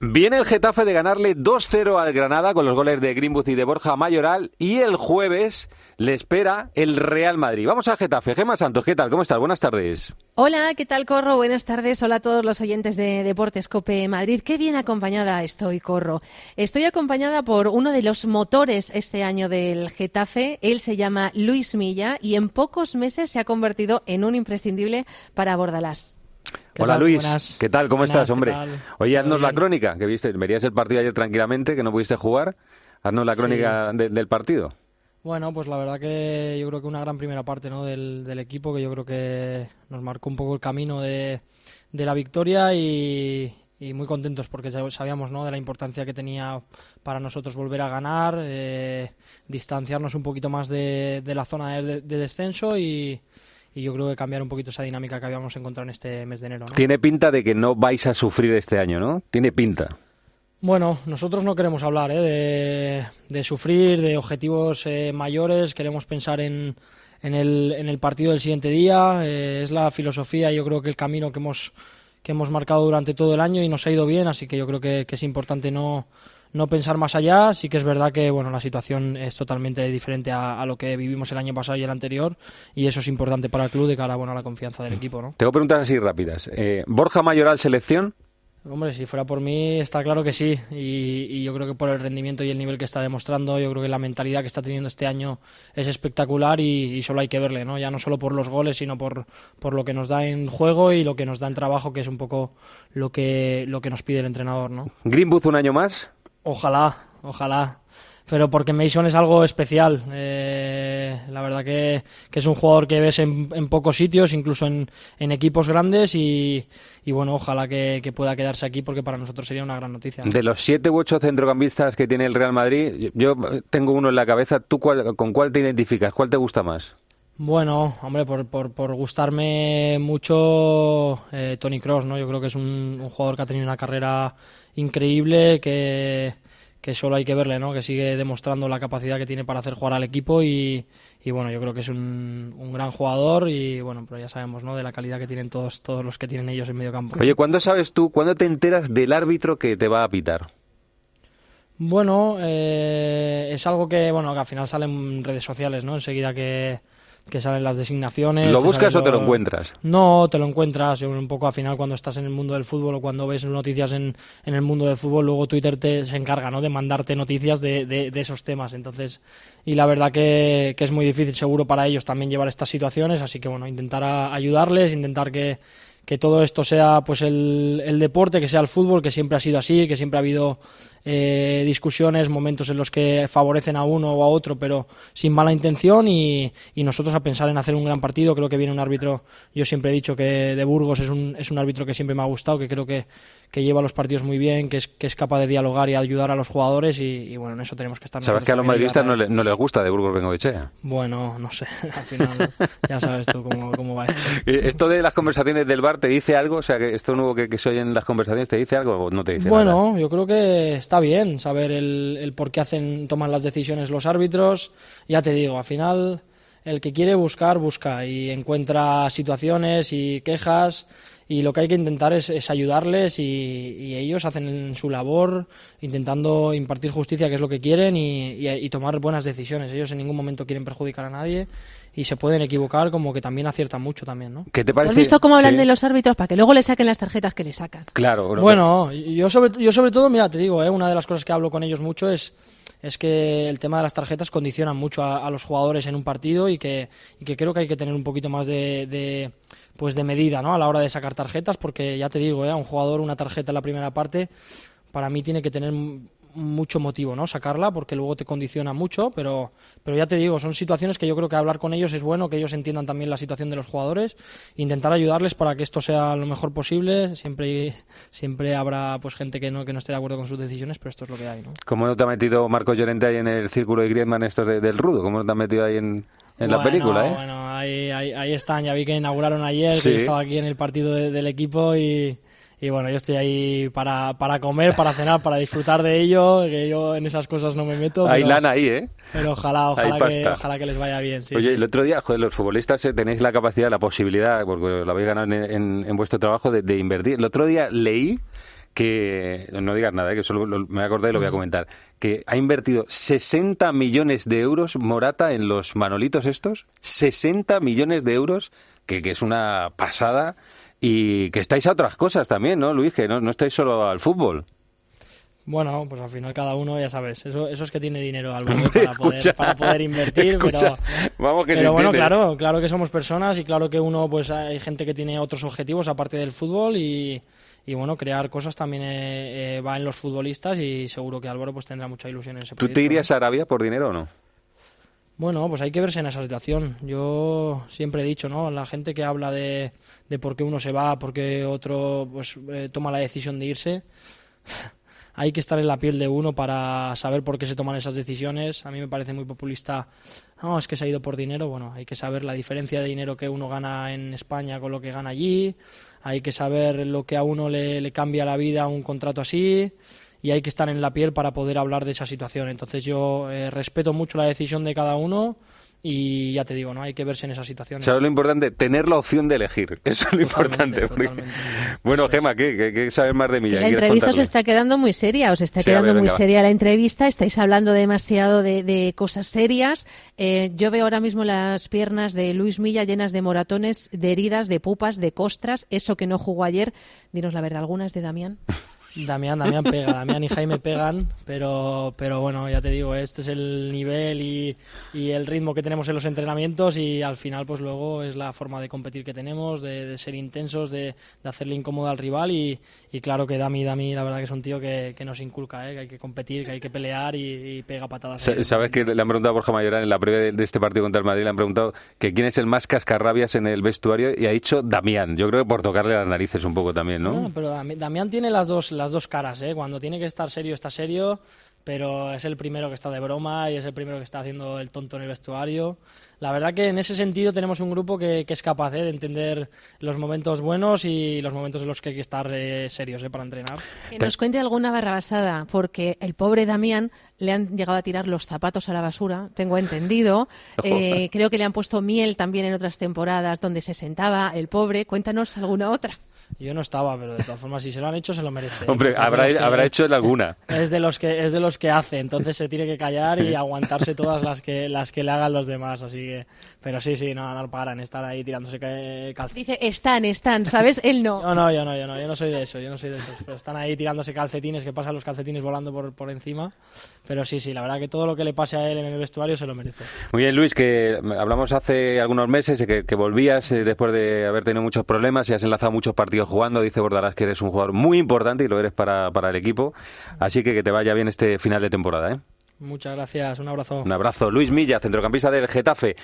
Viene el Getafe de ganarle 2-0 al Granada con los goles de Greenwood y de Borja Mayoral y el jueves le espera el Real Madrid. Vamos a Getafe. Gema Santos, ¿qué tal? ¿Cómo estás? Buenas tardes. Hola, ¿qué tal, Corro? Buenas tardes. Hola a todos los oyentes de Deportes Cope Madrid. Qué bien acompañada estoy, Corro. Estoy acompañada por uno de los motores este año del Getafe. Él se llama Luis Milla y en pocos meses se ha convertido en un imprescindible para Bordalás. Hola Luis, ¿qué tal? ¿Cómo estás, hombre? Oye, haznos la crónica, que viste, verías el partido ayer tranquilamente, que no pudiste jugar. Haznos la crónica del partido. Bueno, pues la verdad que yo creo que una gran primera parte ¿no? del, equipo, que yo creo que nos marcó un poco el camino de, la victoria y, muy contentos porque sabíamos ¿no? de la importancia que tenía para nosotros volver a ganar, eh, distanciarnos un poquito más de, la zona de descenso y, y yo creo que cambiar un poquito esa dinámica que habíamos encontrado en este mes de enero. Tiene pinta de que no vais a sufrir este año, ¿no? Tiene pinta. Bueno, nosotros no queremos hablar ¿eh? de, sufrir, de objetivos eh, mayores, queremos pensar en, en, el, en, el, partido del siguiente día, eh, es la filosofía, yo creo que el camino que hemos, que hemos marcado durante todo el año y nos ha ido bien, así que yo creo que es importante no, no pensar más allá. Sí que es verdad que bueno, la situación es totalmente diferente a, lo que vivimos el año pasado y el anterior y eso es importante para el club de cara bueno, a la confianza del equipo. ¿no? Tengo preguntas así rápidas. Eh, ¿Borja Mayoral selección? Hombre, si fuera por mí, está claro que sí. Y, yo creo que por el rendimiento y el nivel que está demostrando, yo creo que la mentalidad que está teniendo este año es espectacular y, solo hay que verle, ¿no? Ya no solo por los goles, sino por, por lo que nos da en juego y lo que nos da en trabajo, que es un poco lo que, lo que nos pide el entrenador, ¿no? ¿Greenwood un año más? Ojalá, ojalá. Pero porque Mason es algo especial. Eh, la verdad que, es un jugador que ves en, pocos sitios, incluso en, equipos grandes. Y, bueno, ojalá que, pueda quedarse aquí porque para nosotros sería una gran noticia. De los siete u ocho centrocampistas que tiene el Real Madrid, yo tengo uno en la cabeza. ¿Tú con cuál te identificas? ¿Cuál te gusta más? Bueno, hombre, por, por, gustarme mucho eh, Tony Cross, ¿no? Yo creo que es un, jugador que ha tenido una carrera increíble, que, que, solo hay que verle, ¿no? Que sigue demostrando la capacidad que tiene para hacer jugar al equipo y, y bueno, yo creo que es un, un, gran jugador y bueno, pero ya sabemos, ¿no? De la calidad que tienen todos, todos los que tienen ellos en medio campo. Oye, ¿cuándo sabes tú, cuándo te enteras del árbitro que te va a pitar? Bueno, eh, es algo que, bueno, que al final sale en redes sociales, ¿no? Enseguida que que salen las designaciones. ¿Lo buscas o te lo encuentras? No, te lo encuentras un poco al final cuando estás en el mundo del fútbol o cuando ves noticias en, en el mundo del fútbol, luego Twitter te, se encarga ¿no? de mandarte noticias de, de, esos temas. Entonces, y la verdad que, que, es muy difícil seguro para ellos también llevar estas situaciones, así que bueno, intentar ayudarles, intentar que, que todo esto sea pues el, el, deporte, que sea el fútbol, que siempre ha sido así, que siempre ha habido eh, discusiones, momentos en los que favorecen a uno o a otro, pero sin mala intención y, y, nosotros a pensar en hacer un gran partido. Creo que viene un árbitro, yo siempre he dicho que de Burgos es un, es un árbitro que siempre me ha gustado, que creo que, que lleva los partidos muy bien, que es, que es capaz de dialogar y ayudar a los jugadores y, bueno, en eso tenemos que estar. ¿Sabes que a los madridistas no, le, no, les gusta de Burgos Bengoechea? Bueno, no sé, al final ya sabes tú cómo, cómo, va esto. ¿Esto de las conversaciones del bar te dice algo? O sea, que esto nuevo que, que se oye en las conversaciones, ¿te dice algo o no te dice bueno, nada? Bueno, yo creo que está bien saber el, por qué hacen, toman las decisiones los árbitros. Ya te digo, al final el que quiere buscar, busca y encuentra situaciones y quejas y lo que hay que intentar es, ayudarles y, ellos hacen su labor intentando impartir justicia, que es lo que quieren, y, tomar buenas decisiones. Ellos en ningún momento quieren perjudicar a nadie y se pueden equivocar como que también aciertan mucho también, ¿no? ¿Qué te parece? ¿Has visto cómo hablan de los árbitros para que luego le saquen las tarjetas que le sacan? Claro. Bueno, yo sobre, yo sobre todo, mira, te digo, ¿eh? una de las cosas que hablo con ellos mucho es es que el tema de las tarjetas condiciona mucho a, los jugadores en un partido y que, y que, creo que hay que tener un poquito más de, pues de medida ¿no? a la hora de sacar tarjetas, porque ya te digo, ¿eh? un jugador una tarjeta en la primera parte para mí tiene que tener mucho motivo, ¿no? Sacarla porque luego te condiciona mucho, pero, pero ya te digo, son situaciones que yo creo que hablar con ellos es bueno, que ellos entiendan también la situación de los jugadores, intentar ayudarles para que esto sea lo mejor posible. Siempre, siempre habrá pues gente que no, que no esté de acuerdo con sus decisiones, pero esto es lo que hay, ¿no? ¿Cómo no te ha metido Marco Llorente ahí en el círculo de Griezmann esto del rudo? ¿Cómo no te ha metido ahí en, la película, eh? Bueno, ahí, ahí, están, ya vi que inauguraron ayer, que estaba aquí en el partido del equipo y y bueno, yo estoy ahí para, para comer, para cenar, para disfrutar de ello, que yo en esas cosas no me meto. Hay lana ahí, ¿eh? Pero ojalá, ojalá, que, ojalá que les vaya bien. Sí, Oye, el otro día, joder, los futbolistas eh, tenéis la capacidad, la posibilidad, porque lo habéis ganado en, en, vuestro trabajo, de, de invertir. El otro día leí que, no digas nada, ¿eh? que solo me acordé y lo voy a comentar, que ha invertido 60 millones de euros Morata en los manolitos estos, 60 millones de euros, que, que es una pasada, y que estáis a otras cosas también, ¿no, Luis? Que no, no estáis solo al fútbol. Bueno, pues al final cada uno, ya sabes, eso, eso es que tiene dinero al para, poder, para poder invertir, pero, vamos que pero bueno, claro, claro que somos personas y claro que uno, pues hay gente que tiene otros objetivos aparte del fútbol y, y bueno, crear cosas también eh, eh, va en los futbolistas y seguro que Álvaro pues tendrá mucha ilusión en ese proyecto. ¿Tú te irías a Arabia por dinero o no? Bueno, pues hay que verse en esa situación. Yo siempre he dicho, ¿no? La gente que habla de, de por qué uno se va, por qué otro pues eh, toma la decisión de irse hay que estar en la piel de uno para saber por qué se toman esas decisiones. A mí me parece muy populista, no, es que se ha ido por dinero. Bueno, hay que saber la diferencia de dinero que uno gana en España con lo que gana allí, hay que saber lo que a uno le, cambia la vida un contrato así y hay que estar en la piel para poder hablar de esa situación. Entonces yo eh, respeto mucho la decisión de cada uno y ya te digo, ¿no? Hay que verse en esas situaciones. ¿Sabes lo importante? Tener la opción de elegir. Eso es lo importante. Bueno, Gema, ¿qué, ¿qué, sabes más de mí? La entrevista se está quedando muy seria, os está quedando muy seria la entrevista, estáis hablando demasiado de, cosas serias. Eh, yo veo ahora mismo las piernas de Luis Milla llenas de moratones, de heridas, de pupas, de costras, eso que no jugó ayer. Dinos la verdad, ¿algunas de Damián? Damián, Damián pega, Damián y Jaime pegan, pero, pero bueno, ya te digo, este es el nivel y, y, el ritmo que tenemos en los entrenamientos y al final pues luego es la forma de competir que tenemos, de, ser intensos, de, hacerle incómodo al rival y, y, claro que Dami, Dami la verdad que es un tío que, que nos inculca, ¿eh? que hay que competir, que hay que pelear y, pega patadas. ¿Sabes que le han preguntado a Borja Mayoral en la previa de este partido contra el Madrid, le han preguntado que quién es el más cascarrabias en el vestuario y ha dicho Damián, yo creo que por tocarle las narices un poco también, ¿no? no pero Damián tiene las dos, las dos caras, ¿eh? Cuando tiene que estar serio, está serio, pero es el primero que está de broma y es el primero que está haciendo el tonto en el vestuario. La verdad que en ese sentido tenemos un grupo que, es capaz ¿eh? de entender los momentos buenos y los momentos en los que hay que estar eh, serios ¿eh? para entrenar. Que nos cuente alguna barrabasada, porque el pobre Damián le han llegado a tirar los zapatos a la basura, tengo entendido. creo que le han puesto miel también en otras temporadas donde se sentaba el pobre. Cuéntanos alguna otra. Yo no estaba, pero de todas formas, si se lo han hecho, se lo merece. Hombre, habrá, habrá hecho alguna. Es de los que es de los que hace, entonces se tiene que callar y aguantarse todas las que las que le hagan los demás, así que. Pero sí, sí, no, no paran, están ahí tirándose calcetines. Dice están, están, ¿sabes? Él no. No, no, yo no, yo no, yo no soy de eso, yo no soy de eso. Pero están ahí tirándose calcetines, que pasan los calcetines volando por, por encima. Pero sí, sí, la verdad que todo lo que le pase a él en el vestuario se lo merece. Muy bien, Luis, que hablamos hace algunos meses que, que volvías eh, después de haber tenido muchos problemas y has enlazado muchos partidos jugando, dice Borda que eres un jugador muy importante y lo eres para, para el equipo. Así que que te vaya bien este final de temporada. ¿eh? Muchas gracias, un abrazo. Un abrazo. Luis Milla, centrocampista del Getafe.